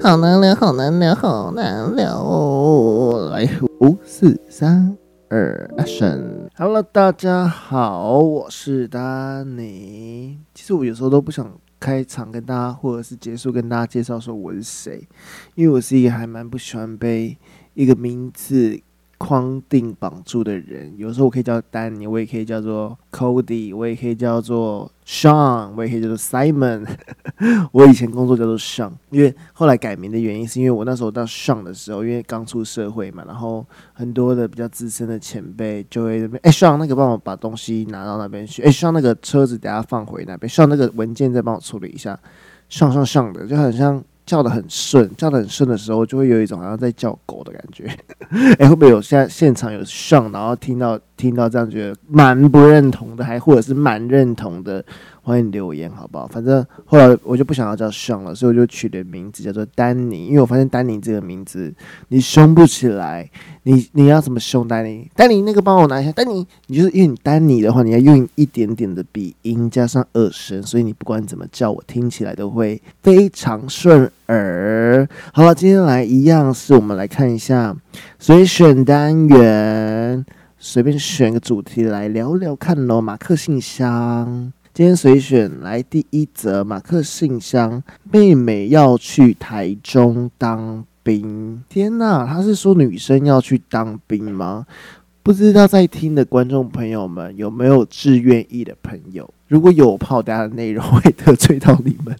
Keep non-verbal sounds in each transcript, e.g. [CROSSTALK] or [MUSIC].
好难聊，好难聊，好难聊哦！来，五四三二，Action！Hello，大家好，我是丹尼。其实我有时候都不想开场跟大家，或者是结束跟大家介绍说我是谁，因为我是一个还蛮不喜欢被一个名字。框定绑住的人，有时候我可以叫丹尼，我也可以叫做 Cody，我也可以叫做 Sean，我也可以叫做 Simon。[LAUGHS] 我以前工作叫做 Sean，因为后来改名的原因是因为我那时候到 Sean 的时候，因为刚出社会嘛，然后很多的比较资深的前辈就会哎、欸、Sean 那个帮我把东西拿到那边去，哎、欸、Sean 那个车子等下放回那边，Sean 那个文件再帮我处理一下上上上的就很像。叫的很顺，叫的很顺的时候，就会有一种好像在叫狗的感觉。[LAUGHS] 哎、会不会有现在现场有上，然后听到听到这样，觉得蛮不认同的，还或者是蛮认同的？欢迎留言，好不好？反正后来我就不想要叫胸了，所以我就取的名字叫做丹尼。因为我发现丹尼这个名字你凶不起来，你你要怎么凶丹尼？丹尼那个帮我拿一下，丹尼，你就是因为你丹尼的话，你要用一点点的鼻音加上耳声，所以你不管怎么叫我，听起来都会非常顺耳。好了，今天来一样是我们来看一下所以选单元，随便选个主题来聊聊看喽。马克信箱。今天随选来第一则，马克信箱，妹妹要去台中当兵。天哪，他是说女生要去当兵吗？不知道在听的观众朋友们有没有志愿役的朋友？如果有炮弹的内容会得罪到你们，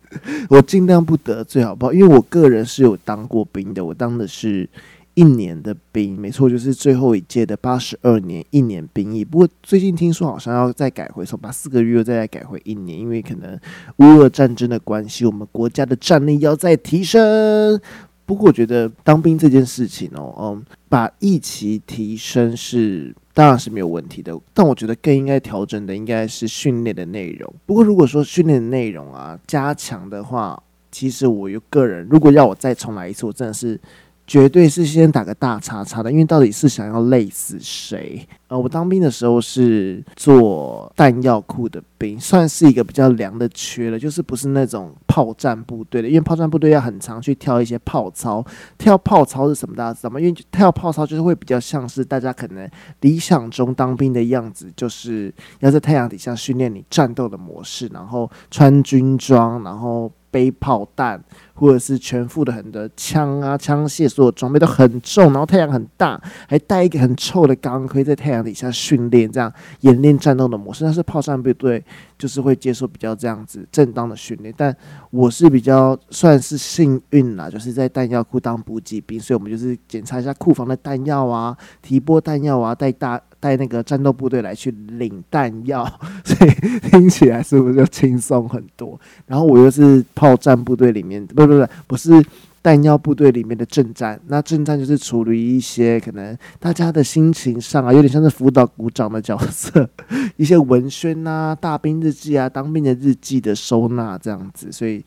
我尽量不得罪好不好？因为我个人是有当过兵的，我当的是。一年的兵，没错，就是最后一届的八十二年一年兵役。不过最近听说好像要再改回，从把四个月又再改回一年，因为可能乌俄战争的关系，我们国家的战力要再提升。不过我觉得当兵这件事情哦，嗯，把役期提升是当然是没有问题的，但我觉得更应该调整的应该是训练的内容。不过如果说训练的内容啊加强的话，其实我有个人如果要我再重来一次，我真的是。绝对是先打个大叉叉的，因为到底是想要累死谁？呃，我当兵的时候是做弹药库的兵，算是一个比较凉的缺了，就是不是那种炮战部队的，因为炮战部队要很常去跳一些炮操。跳炮操是什么？大家知道吗？因为跳炮操就是会比较像是大家可能理想中当兵的样子，就是要在太阳底下训练你战斗的模式，然后穿军装，然后。背炮弹，或者是全副的很多枪啊、枪械，所有装备都很重，然后太阳很大，还带一个很臭的钢盔，在太阳底下训练，这样演练战斗的模式。但是炮战部队就是会接受比较这样子正当的训练。但我是比较算是幸运啦，就是在弹药库当补给兵，所以我们就是检查一下库房的弹药啊、提拨弹药啊、带大。带那个战斗部队来去领弹药，所 [LAUGHS] 以听起来是不是就轻松很多？然后我又是炮战部队里面，不不不，不是弹药部队里面的正战。那正战就是处理一些可能大家的心情上啊，有点像是辅导鼓掌的角色，一些文宣啊、大兵日记啊、当兵的日记的收纳这样子。所以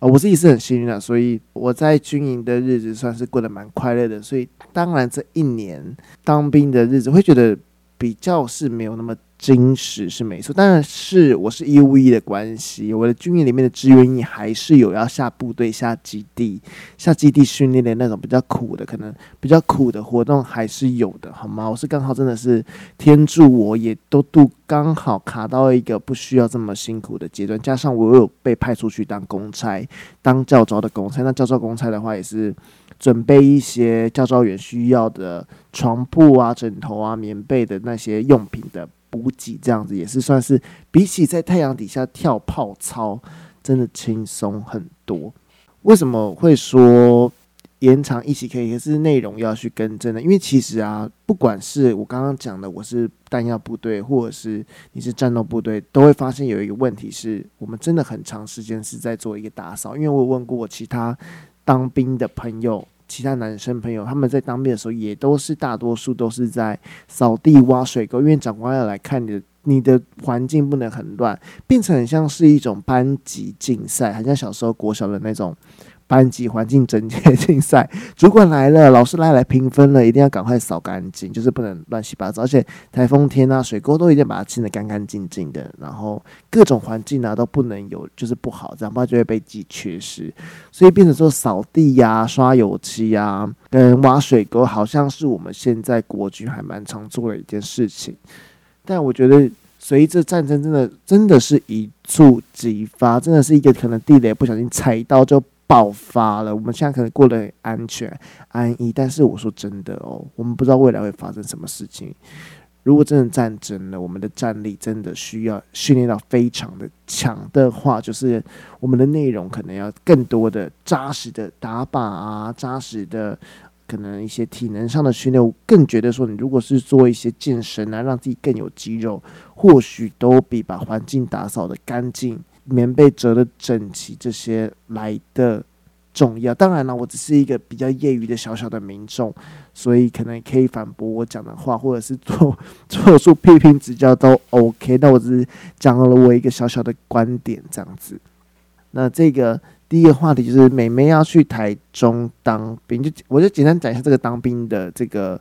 啊、呃，我自己是很幸运的，所以我在军营的日子算是过得蛮快乐的。所以当然这一年当兵的日子会觉得。比较是没有那么真实是没错，但是我是义务的关系，我的军营里面的志愿役还是有要下部队、下基地、下基地训练的那种比较苦的，可能比较苦的活动还是有的，好吗？我是刚好真的是天助我也都度刚好卡到一个不需要这么辛苦的阶段，加上我有被派出去当公差，当教招的公差，那教招公差的话也是。准备一些教招员需要的床铺啊、枕头啊、棉被的那些用品的补给，这样子也是算是比起在太阳底下跳炮操，真的轻松很多。为什么会说延长一期可以？可是内容要去更正的，因为其实啊，不管是我刚刚讲的，我是弹药部队，或者是你是战斗部队，都会发现有一个问题是，我们真的很长时间是在做一个打扫。因为我问过其他。当兵的朋友，其他男生朋友，他们在当兵的时候也都是大多数都是在扫地、挖水沟，因为长官要来看你的，你的环境不能很乱，变成很像是一种班级竞赛，很像小时候国小的那种班级环境整洁竞赛，主管来了，老师来来评分了，一定要赶快扫干净，就是不能乱七八糟。而且台风天啊，水沟都一定把它清得干干净净的，然后各种环境啊都不能有就是不好，这样不然就会被记缺失。所以变成说扫地呀、刷油漆呀、啊、跟挖水沟，好像是我们现在国军还蛮常做的一件事情。但我觉得随着战争，真的真的是一触即发，真的是一个可能地雷不小心踩到就。爆发了，我们现在可能过得很安全安逸，但是我说真的哦，我们不知道未来会发生什么事情。如果真的战争了，我们的战力真的需要训练到非常的强的话，就是我们的内容可能要更多的扎实的打靶啊，扎实的可能一些体能上的训练。我更觉得说，你如果是做一些健身啊，让自己更有肌肉，或许都比把环境打扫得干净。棉被折得整齐，这些来的重要。当然了，我只是一个比较业余的小小的民众，所以可能可以反驳我讲的话，或者是做 [LAUGHS] 做出批评指教都 OK。那我只是讲了我一个小小的观点，这样子。那这个第一个话题就是美眉要去台中当兵，就我就简单讲一下这个当兵的这个。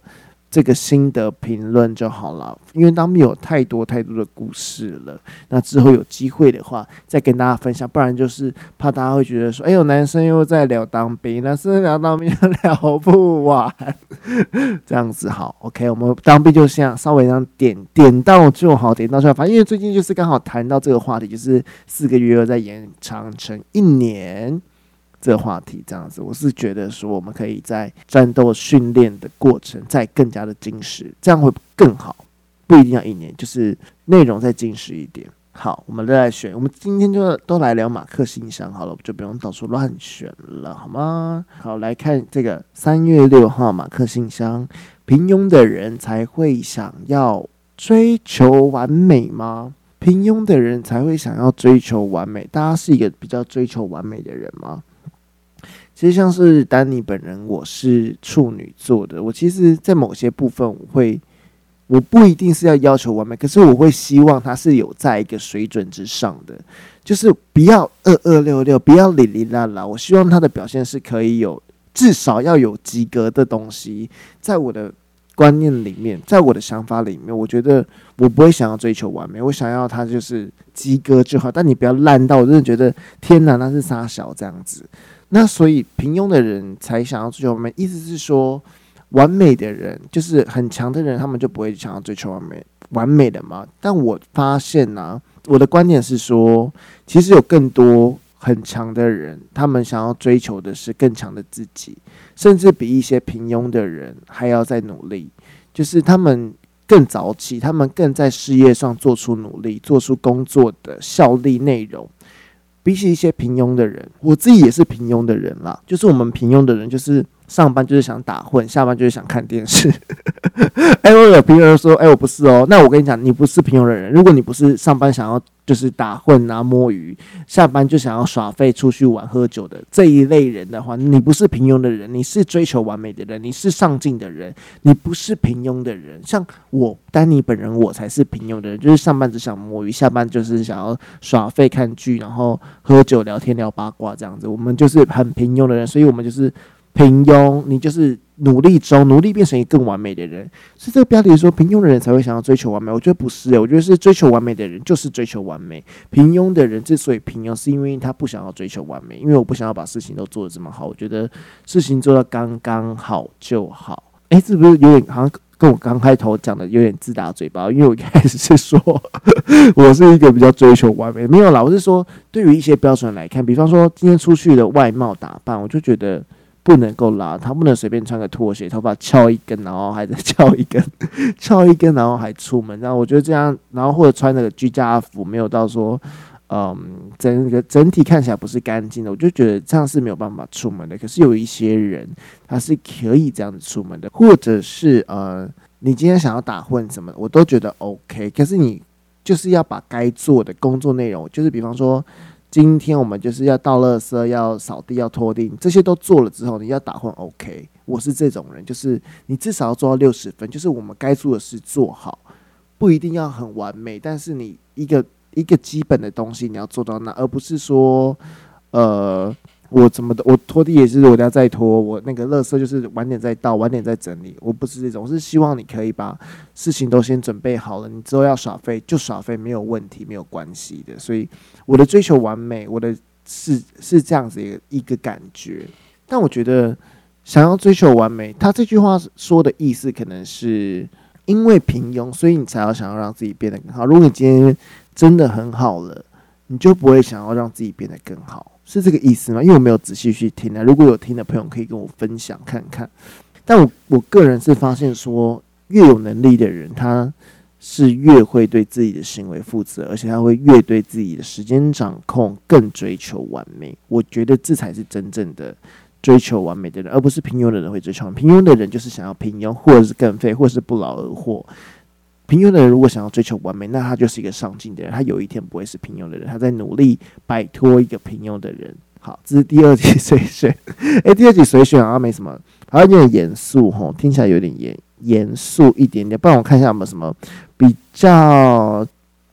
这个心得评论就好了，因为当兵有太多太多的故事了。那之后有机会的话，再跟大家分享。不然就是怕大家会觉得说：“哎呦，男生又在聊当兵，男生聊当兵聊不完。”这样子好，OK。[LAUGHS] 我们当兵就像稍微这样点点到就好，点到就好。反正因为最近就是刚好谈到这个话题，就是四个月又在延长成一年。这话题这样子，我是觉得说，我们可以在战斗训练的过程再更加的精实，这样会更好。不一定要一年，就是内容再精实一点。好，我们都来选，我们今天就都来聊马克信箱好了，我们就不用到处乱选了，好吗？好，来看这个三月六号马克信箱，平庸的人才会想要追求完美吗？平庸的人才会想要追求完美？大家是一个比较追求完美的人吗？其实像是丹尼本人，我是处女座的。我其实，在某些部分，我会，我不一定是要要求完美，可是我会希望他是有在一个水准之上的，就是不要二二六六，不要哩哩啦啦。我希望他的表现是可以有至少要有及格的东西，在我的观念里面，在我的想法里面，我觉得我不会想要追求完美，我想要他就是及格就好。但你不要烂到我真的觉得天哪，那是傻小这样子。那所以平庸的人才想要追求完美，意思是说，完美的人就是很强的人，他们就不会想要追求完美，完美的嘛。但我发现呢、我的观点是说，其实有更多很强的人，他们想要追求的是更强的自己，甚至比一些平庸的人还要再努力，就是他们更早起，他们更在事业上做出努力，做出工作的效力内容。比起一些平庸的人，我自己也是平庸的人啦。就是我们平庸的人，就是上班就是想打混，下班就是想看电视。[LAUGHS] 哎，我有平庸人说，哎，我不是哦。那我跟你讲，你不是平庸的人。如果你不是上班想要就是打混啊摸鱼，下班就想要耍废出去玩喝酒的这一类人的话，你不是平庸的人，你是追求完美的人，你是上进的人，你不是平庸的人。像我丹尼本人，我才是平庸的人，就是上班只想摸鱼，下班就是想要耍废看剧，然后喝酒聊天聊八卦这样子。我们就是很平庸的人，所以我们就是。平庸，你就是努力中努力变成一个更完美的人。所以这个标题说平庸的人才会想要追求完美，我觉得不是诶，我觉得是追求完美的人就是追求完美。平庸的人之所以平庸，是因为他不想要追求完美，因为我不想要把事情都做得这么好。我觉得事情做到刚刚好就好。诶，是不是有点好像跟我刚开头讲的有点自打嘴巴？因为我一开始是说 [LAUGHS] 我是一个比较追求完美，没有啦，我是说对于一些标准来看，比方说今天出去的外貌打扮，我就觉得。不能够邋遢，不能随便穿个拖鞋，头发翘一根，然后还在翘一根，[LAUGHS] 翘一根，然后还出门。然后我觉得这样，然后或者穿那个居家服，没有到说，嗯，整个整体看起来不是干净的，我就觉得这样是没有办法出门的。可是有一些人，他是可以这样子出门的，或者是呃，你今天想要打混什么，我都觉得 OK。可是你就是要把该做的工作内容，就是比方说。今天我们就是要倒垃圾，要扫地，要拖地，这些都做了之后，你要打混 OK。我是这种人，就是你至少要做到六十分，就是我们该做的事做好，不一定要很完美，但是你一个一个基本的东西你要做到那，而不是说，呃，我怎么的，我拖地也是我家再拖，我那个垃圾就是晚点再倒，晚点再整理。我不是这种，我是希望你可以把事情都先准备好了，你之后要耍废就耍废，没有问题，没有关系的。所以我的追求完美，我的是是这样子一个一个感觉。但我觉得想要追求完美，他这句话说的意思可能是因为平庸，所以你才要想要让自己变得更好。如果你今天真的很好了，你就不会想要让自己变得更好。是这个意思吗？因为我没有仔细去听啊。如果有听的朋友，可以跟我分享看看。但我我个人是发现说，越有能力的人，他是越会对自己的行为负责，而且他会越对自己的时间掌控更追求完美。我觉得这才是真正的追求完美的人，而不是平庸的人会追求。平庸的人就是想要平庸，或者是更废，或者是不劳而获。平庸的人如果想要追求完美，那他就是一个上进的人。他有一天不会是平庸的人，他在努力摆脱一个平庸的人。好，这是第二集随选。[LAUGHS] 诶、第二集随选好像没什么，好像有点严肃吼，听起来有点严严肃一点点。不然我看一下有没有什么比较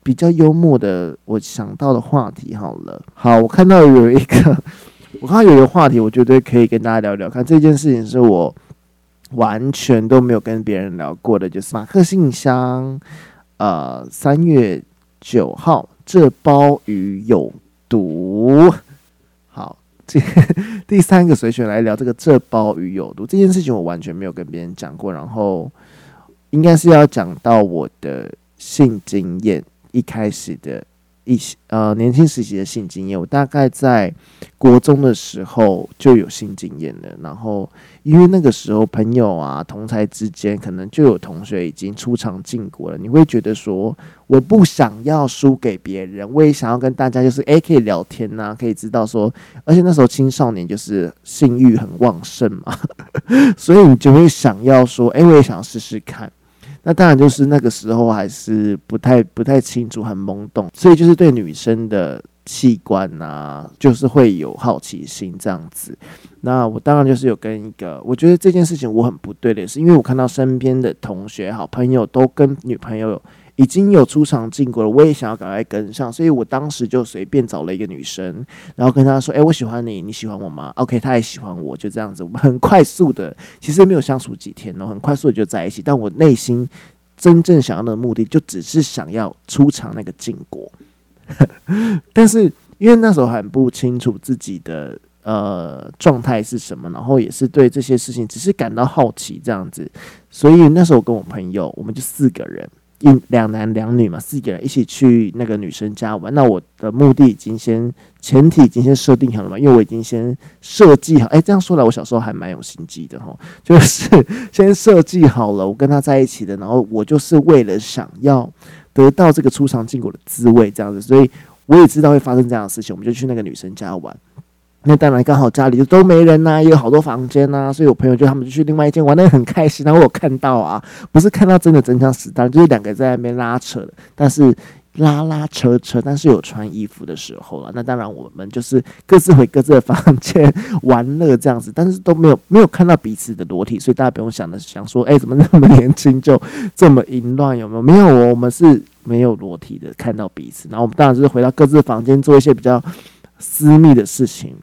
比较幽默的，我想到的话题好了。好，我看到有一个，我看到有一个话题，我觉得可以跟大家聊聊看。这件事情是我。完全都没有跟别人聊过的，就是马克信箱，呃，三月九号，这包鱼有毒。好，这 [LAUGHS] 第三个随选来聊这个这包鱼有毒这件事情，我完全没有跟别人讲过。然后，应该是要讲到我的性经验，一开始的。一些呃年轻时期的性经验，我大概在国中的时候就有性经验了。然后因为那个时候朋友啊同侪之间，可能就有同学已经出场进国了。你会觉得说，我不想要输给别人，我也想要跟大家就是诶可以聊天呐、可以知道说，而且那时候青少年就是性欲很旺盛嘛，[LAUGHS] 所以你就会想要说，诶我也想试试看。那当然就是那个时候还是不太不太清楚，很懵懂，所以就是对女生的器官啊，就是会有好奇心这样子。那我当然就是有跟一个，我觉得这件事情我很不对的，是因为我看到身边的同学、好朋友都跟女朋友。已经有出场进过了，我也想要赶快跟上，所以我当时就随便找了一个女生，然后跟她说：“哎，我喜欢你，你喜欢我吗？”OK，她也喜欢我，就这样子，我们 [LAUGHS] 很快速的，其实没有相处几天哦，很快速的就在一起。但我内心真正想要的目的，就只是想要出场那个禁果。[LAUGHS] 但是因为那时候很不清楚自己的呃状态是什么，然后也是对这些事情只是感到好奇这样子，所以那时候我跟我朋友，我们就四个人。一两男两女嘛，四个人一起去那个女生家玩。那我的目的已经先前提已经先设定好了嘛，因为我已经先设计好。哎、这样说来，我小时候还蛮有心机的哈，[LAUGHS] 就是先设计好了我跟他在一起的，然后我就是为了想要得到这个出场禁果的滋味，这样子，所以我也知道会发生这样的事情，我们就去那个女生家玩。那当然刚好家里就都没人呐、也有好多房间呐、所以我朋友就他们就去另外一间玩得很开心。然后我看到啊，不是看到真的真枪实弹，就是两个在那边拉扯，但是拉拉扯扯，但是有穿衣服的时候了。那当然我们就是各自回各自的房间玩乐这样子，但是都没有没有看到彼此的裸体，所以大家不用想的想说，哎、怎么那么年轻就这么淫乱？有没有？没有哦，我们是没有裸体的看到彼此。然后我们当然就是回到各自的房间做一些比较私密的事情。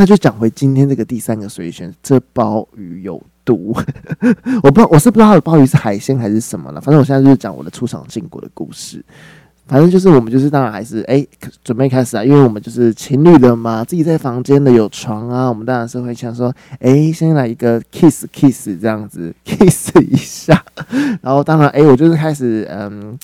那就讲回今天这个第三个随选，这鲍鱼有毒。[LAUGHS] 我不知道，我是不知道它的鲍鱼是海鲜还是什么了。反正我现在就是讲我的出场禁果的故事。反正就是我们就是当然还是哎、准备开始啊，因为我们就是情侣的嘛，自己在房间的有床啊，我们当然是会想说，哎、先来一个 kiss kiss 这样子 kiss 一下。[LAUGHS] 然后当然哎、我就是开始嗯。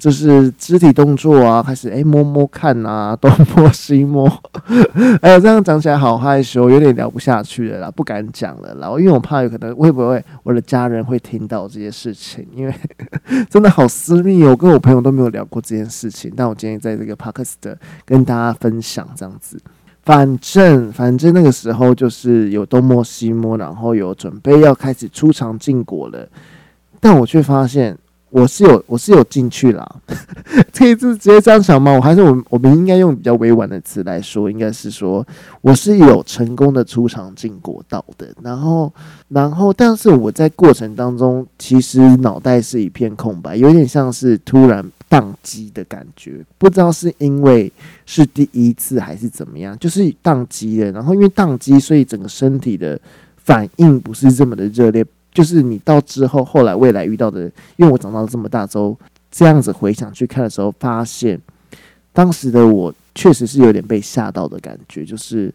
就是肢体动作啊，开始诶、欸、摸摸看啊，东摸西摸，[LAUGHS] 哎呀，这样讲起来好害羞，有点聊不下去了啦，不敢讲了啦。因为我怕有可能会不会我的家人会听到这些事情，因为 [LAUGHS] 真的好私密哦，我跟我朋友都没有聊过这件事情。但我今天在这个 podcast 跟大家分享这样子，反正反正那个时候就是有东摸西摸，然后有准备要开始出场禁果了，但我却发现。我是有我是有进去啦，[LAUGHS] 这一次直接这样想吗？我还是我我们应该用比较委婉的词来说，应该是说我是有成功的出场进国道的。然后然后，但是我在过程当中其实脑袋是一片空白，有点像是突然宕机的感觉，不知道是因为是第一次还是怎么样，就是宕机了。然后因为宕机，所以整个身体的反应不是这么的热烈。就是你到之后，后来未来遇到的，因为我长到了这么大之后，这样子回想去看的时候，发现当时的我确实是有点被吓到的感觉，就是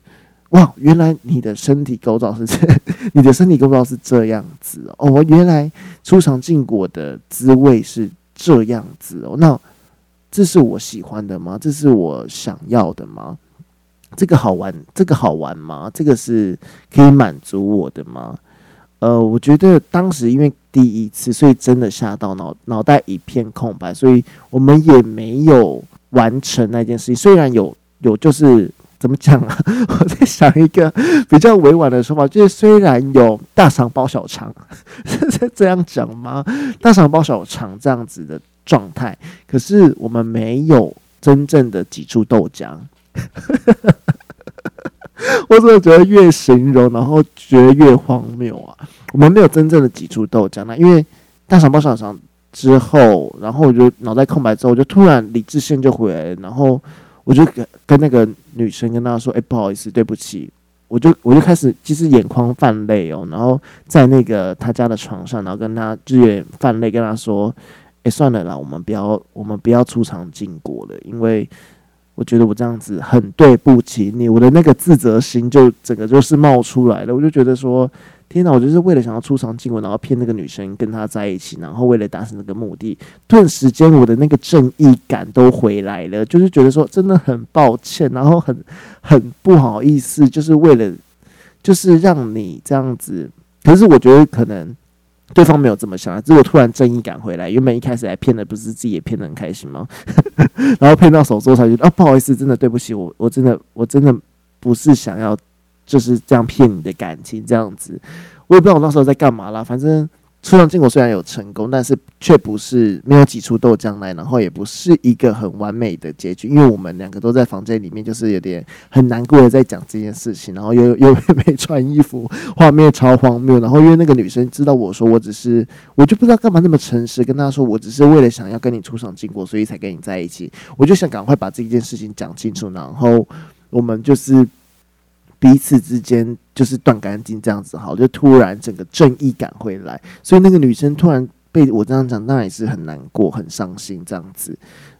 哇，原来你的身体构造是这，[LAUGHS] 你的身体构造是这样子哦，我原来出场禁果的滋味是这样子哦，那这是我喜欢的吗？这是我想要的吗？这个好玩，这个好玩吗？这个是可以满足我的吗？呃，我觉得当时因为第一次，所以真的吓到脑脑袋一片空白，所以我们也没有完成那件事情。虽然有有，就是怎么讲啊？我在想一个比较委婉的说法，就是虽然有大肠包小肠，是这样讲吗？大肠包小肠这样子的状态，可是我们没有真正的挤出豆浆。[LAUGHS] 我真的觉得越形容，然后觉得越荒谬啊！我们没有真正的挤出豆浆，那因为大肠包小肠之后，然后我就脑袋空白之后，我就突然理智线就回来了，然后我就跟跟那个女生跟她说：“哎、不好意思，对不起。”我就我就开始其实眼眶泛泪哦，然后在那个她家的床上，然后跟她就眼泛泪，跟她说：“哎、算了啦，我们不要我们不要出场禁果了，因为。”我觉得我这样子很对不起你，我的那个自责心就整个就是冒出来了。我就觉得说，天哪！我就是为了想要出场进我，然后骗那个女生跟她在一起，然后为了达成这个目的，顿时间我的那个正义感都回来了。就是觉得说，真的很抱歉，然后很很不好意思，就是为了就是让你这样子。可是我觉得可能。对方没有这么想啊，结果突然正义感回来，原本一开始来骗的不是自己也骗得很开心吗？[LAUGHS] 然后骗到手之后才觉得啊，不好意思，真的对不起，我我真的我真的不是想要就是这样骗你的感情这样子，我也不知道我那时候在干嘛啦，反正。出场禁果虽然有成功，但是却不是没有挤出豆浆来，然后也不是一个很完美的结局，因为我们两个都在房间里面，就是有点很难过的在讲这件事情，然后又 [LAUGHS] 又没穿衣服，画面超荒谬。然后因为那个女生知道我说我只是，我就不知道干嘛那么诚实跟她说，我只是为了想要跟你出场禁果，所以才跟你在一起。我就想赶快把这件事情讲清楚，然后我们就是。彼此之间就是断干净这样子，好，就突然整个正义感回来，所以那个女生突然被我这样讲，那也是很难过、很伤心这样子。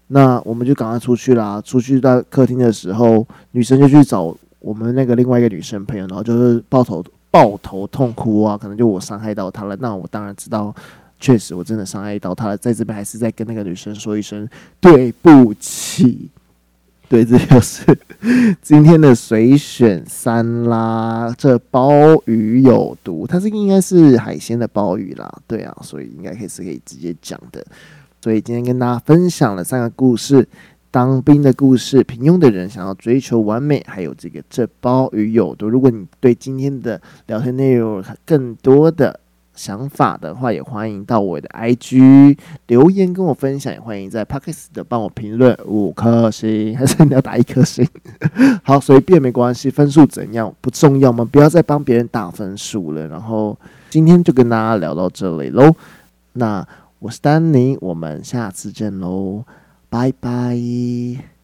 那我们就赶快出去啦。出去到客厅的时候，女生就去找我们那个另外一个女生朋友，然后就是抱头抱头痛哭啊，可能就我伤害到她了。那我当然知道，确实我真的伤害到她了，在这边还是再跟那个女生说一声对不起。对，这就是 [LAUGHS] 今天的随选三啦。这鲍鱼有毒，它是应该是海鲜的鲍鱼啦。对啊，所以应该可以是可以直接讲的。所以今天跟大家分享了三个故事：当兵的故事、平庸的人想要追求完美，还有这个这鲍鱼有毒。如果你对今天的聊天内容更多的，想法的话，也欢迎到我的 IG 留言跟我分享，也欢迎在 Podcast 的帮我评论五颗星，还是你要打一颗星？[LAUGHS] 好，随便没关系，分数怎样不重要吗？不要再帮别人打分数了。然后今天就跟大家聊到这里喽，那我是丹尼，我们下次见喽，拜拜。